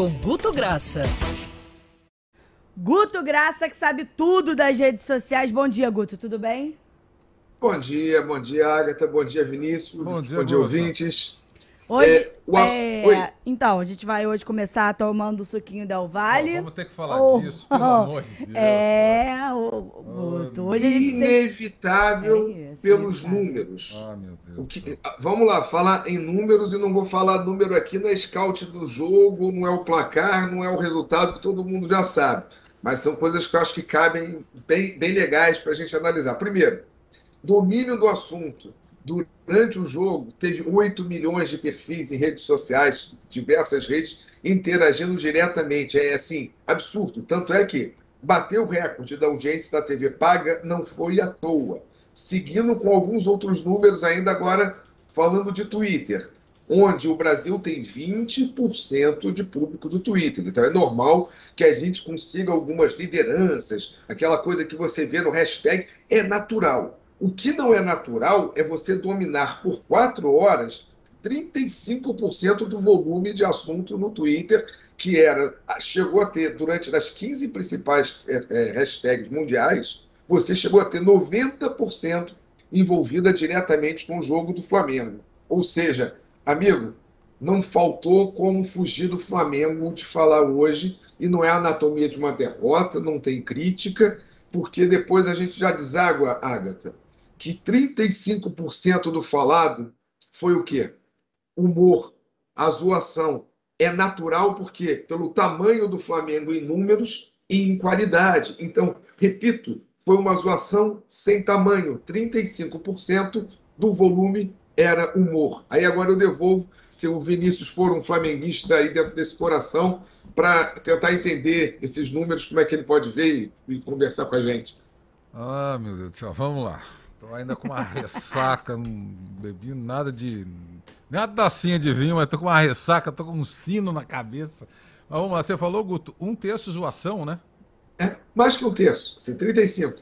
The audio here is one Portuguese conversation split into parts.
com Guto Graça. Guto Graça, que sabe tudo das redes sociais. Bom dia, Guto, tudo bem? Bom dia, bom dia, Agatha, bom dia, Vinícius, bom dia, bom dia ouvintes. Hoje, é, o... é... Então, a gente vai hoje começar tomando o suquinho Del Valle. vamos ter que falar oh, disso, pelo oh, amor de Deus. É, o, Guto, hoje Inevitável tem... é pelos números. Ah, meu Deus. O que... Vamos lá, falar em números e não vou falar número aqui, não é scout do jogo, não é o placar, não é o resultado que todo mundo já sabe. Mas são coisas que eu acho que cabem bem, bem legais para a gente analisar. Primeiro, domínio do assunto. Durante o jogo, teve 8 milhões de perfis em redes sociais, diversas redes, interagindo diretamente. É assim, absurdo. Tanto é que bateu o recorde da audiência da TV paga, não foi à toa. Seguindo com alguns outros números ainda agora, falando de Twitter, onde o Brasil tem 20% de público do Twitter. Então é normal que a gente consiga algumas lideranças, aquela coisa que você vê no hashtag, é natural. O que não é natural é você dominar por quatro horas 35% do volume de assunto no Twitter, que era chegou a ter, durante as 15 principais é, é, hashtags mundiais, você chegou a ter 90% envolvida diretamente com o jogo do Flamengo. Ou seja, amigo, não faltou como fugir do Flamengo de falar hoje, e não é a anatomia de uma derrota, não tem crítica, porque depois a gente já deságua, Agatha que 35% do falado foi o quê? Humor, a zoação. É natural porque pelo tamanho do Flamengo em números e em qualidade. Então, repito, foi uma zoação sem tamanho. 35% do volume era humor. Aí agora eu devolvo, se o Vinícius for um flamenguista aí dentro desse coração, para tentar entender esses números, como é que ele pode ver e, e conversar com a gente. Ah, meu Deus do céu, vamos lá. Tô ainda com uma ressaca, não bebi nada de. Nem uma tacinha de vinho, mas tô com uma ressaca, tô com um sino na cabeça. Mas vamos lá, você falou, Guto, um terço zoação, né? É, mais que um terço, assim, 35.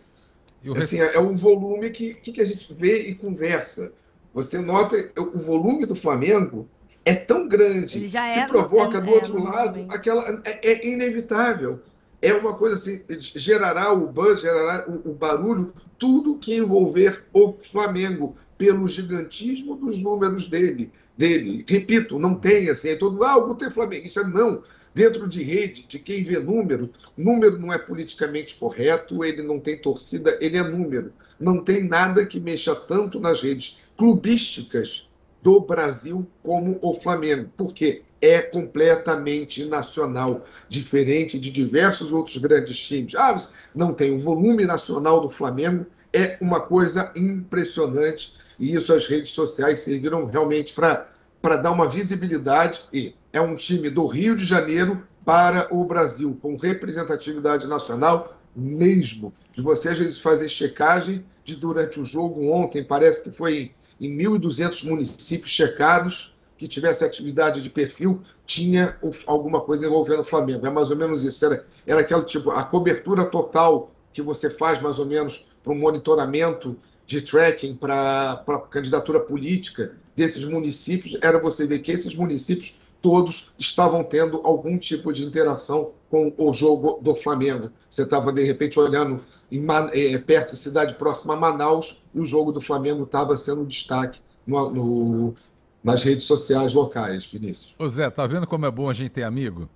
E o assim, é, é um volume que, que a gente vê e conversa. Você nota o volume do Flamengo é tão grande que é, provoca do outro lado aquela é, é inevitável é uma coisa assim, gerará o buzz, gerará o, o, barulho, tudo que envolver o Flamengo, pelo gigantismo dos números dele. dele. Repito, não tem assim, é todo ah, o tem flamenguista. Não. Dentro de rede, de quem vê número, número não é politicamente correto, ele não tem torcida, ele é número. Não tem nada que mexa tanto nas redes clubísticas do Brasil como o Flamengo. Por quê? é completamente nacional, diferente de diversos outros grandes times. Ah, não tem o volume nacional do Flamengo, é uma coisa impressionante e isso as redes sociais serviram realmente para dar uma visibilidade e é um time do Rio de Janeiro para o Brasil, com representatividade nacional mesmo. De você às vezes fazer checagem de durante o jogo ontem, parece que foi em 1.200 municípios checados, que tivesse atividade de perfil tinha alguma coisa envolvendo o Flamengo. É mais ou menos isso. Era, era aquele tipo, a cobertura total que você faz mais ou menos para um monitoramento de tracking para candidatura política desses municípios, era você ver que esses municípios todos estavam tendo algum tipo de interação com o jogo do Flamengo. Você estava, de repente, olhando em, é, perto, cidade próxima a Manaus, e o jogo do Flamengo estava sendo destaque no, no, nas redes sociais locais, Vinícius. Ô Zé, tá vendo como é bom a gente ter amigo?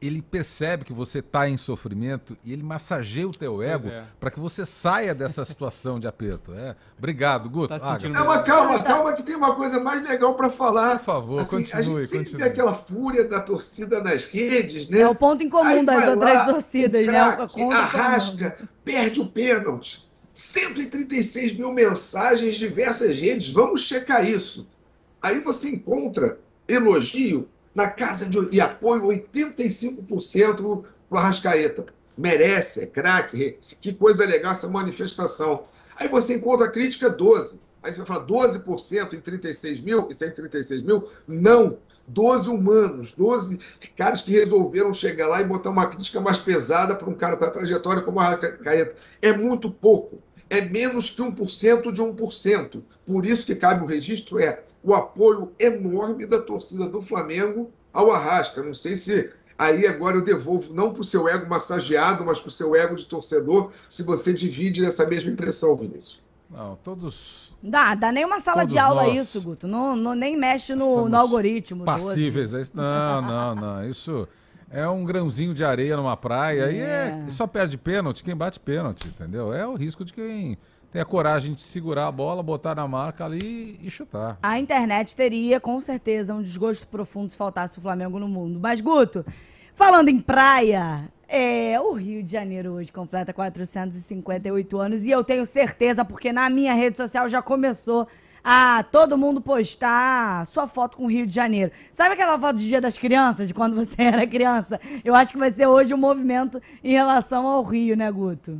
Ele percebe que você está em sofrimento e ele massageia o teu ego é. para que você saia dessa situação de aperto. É. Obrigado, Guto. Tá sentindo ah, calma, calma, calma, que tem uma coisa mais legal para falar. Por favor, assim, continue. A gente sempre continue. vê aquela fúria da torcida nas redes, né? É o ponto em comum Aí das outras lá, torcidas, né? arrasca, perde o pênalti. 136 mil mensagens, diversas redes. Vamos checar isso. Aí você encontra elogio na casa de e apoio 85% para o Arrascaeta. Merece, é craque, que coisa legal essa manifestação. Aí você encontra a crítica 12%. Aí você vai falar 12% em 36 mil, e 136 mil? Não. 12 humanos, 12 caras que resolveram chegar lá e botar uma crítica mais pesada para um cara com a trajetória como a Arrascaeta. É muito pouco. É menos que 1% de 1%. Por isso que cabe o registro é o apoio enorme da torcida do Flamengo ao Arrasca. Não sei se aí agora eu devolvo não para o seu ego massageado, mas para o seu ego de torcedor, se você divide essa mesma impressão, Vinícius. Não, todos. Dá, dá nem uma sala de aula isso, Guto. Não, não, nem mexe no, no algoritmo. Passíveis. Não, não, não. Isso é um grãozinho de areia numa praia. É. é só perde pênalti quem bate pênalti, entendeu? É o risco de quem tem a coragem de segurar a bola, botar na marca ali e chutar. A internet teria, com certeza, um desgosto profundo se faltasse o Flamengo no mundo. Mas, Guto, falando em praia, é, o Rio de Janeiro hoje completa 458 anos e eu tenho certeza, porque na minha rede social já começou a todo mundo postar sua foto com o Rio de Janeiro. Sabe aquela foto do Dia das Crianças, de quando você era criança? Eu acho que vai ser hoje um movimento em relação ao Rio, né, Guto?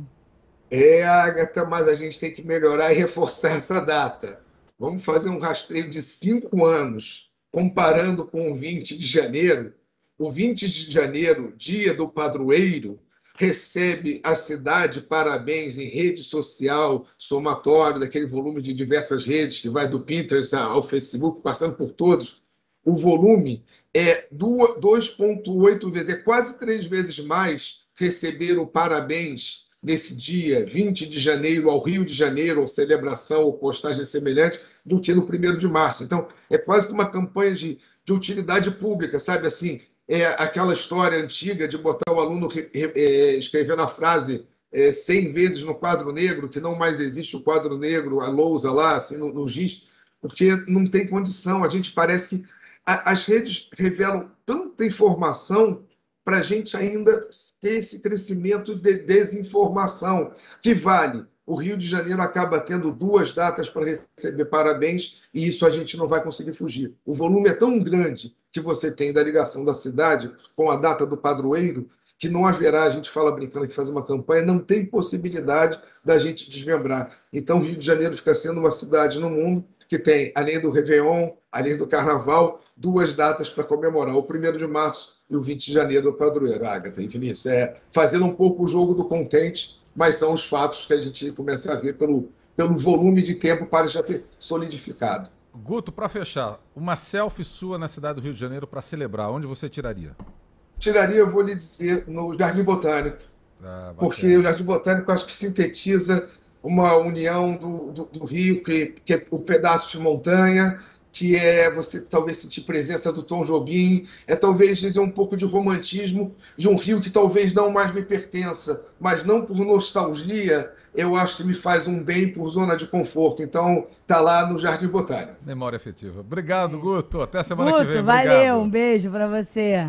É, Agatha, mas a gente tem que melhorar e reforçar essa data. Vamos fazer um rastreio de cinco anos, comparando com o 20 de janeiro o 20 de janeiro, dia do padroeiro, recebe a cidade parabéns em rede social, somatório daquele volume de diversas redes que vai do Pinterest ao Facebook, passando por todos. O volume é 2,8 vezes, é quase três vezes mais receber o parabéns nesse dia 20 de janeiro ao Rio de Janeiro, ou celebração ou postagem semelhante, do que no 1 de março. Então, é quase que uma campanha de, de utilidade pública, sabe assim? É aquela história antiga de botar o aluno é, escrevendo a frase é, 100 vezes no quadro negro, que não mais existe o quadro negro, a lousa lá, assim, no, no giz, porque não tem condição. A gente parece que a, as redes revelam tanta informação para a gente ainda ter esse crescimento de desinformação, que vale o Rio de Janeiro acaba tendo duas datas para receber parabéns e isso a gente não vai conseguir fugir. O volume é tão grande que você tem da ligação da cidade com a data do padroeiro que não haverá, a gente fala brincando que fazer uma campanha, não tem possibilidade da gente desmembrar. Então, Rio de Janeiro fica sendo uma cidade no mundo que tem, além do Réveillon, além do Carnaval, duas datas para comemorar, o 1 de março e o 20 de janeiro do padroeiro, Agatha e Vinícius. É fazendo um pouco o jogo do contente mas são os fatos que a gente começa a ver pelo, pelo volume de tempo para já ter solidificado. Guto, para fechar, uma selfie sua na cidade do Rio de Janeiro para celebrar, onde você tiraria? Tiraria, eu vou lhe dizer, no Jardim Botânico. Ah, porque o Jardim Botânico acho que sintetiza uma união do, do, do Rio, que, que é o pedaço de montanha, que é você talvez sentir presença do Tom Jobim, é talvez dizer um pouco de romantismo de um rio que talvez não mais me pertença, mas não por nostalgia, eu acho que me faz um bem por zona de conforto. Então, tá lá no Jardim Botânico. Memória efetiva. Obrigado, Guto. Até semana Guto, que vem. Valeu, Obrigado. um beijo para você.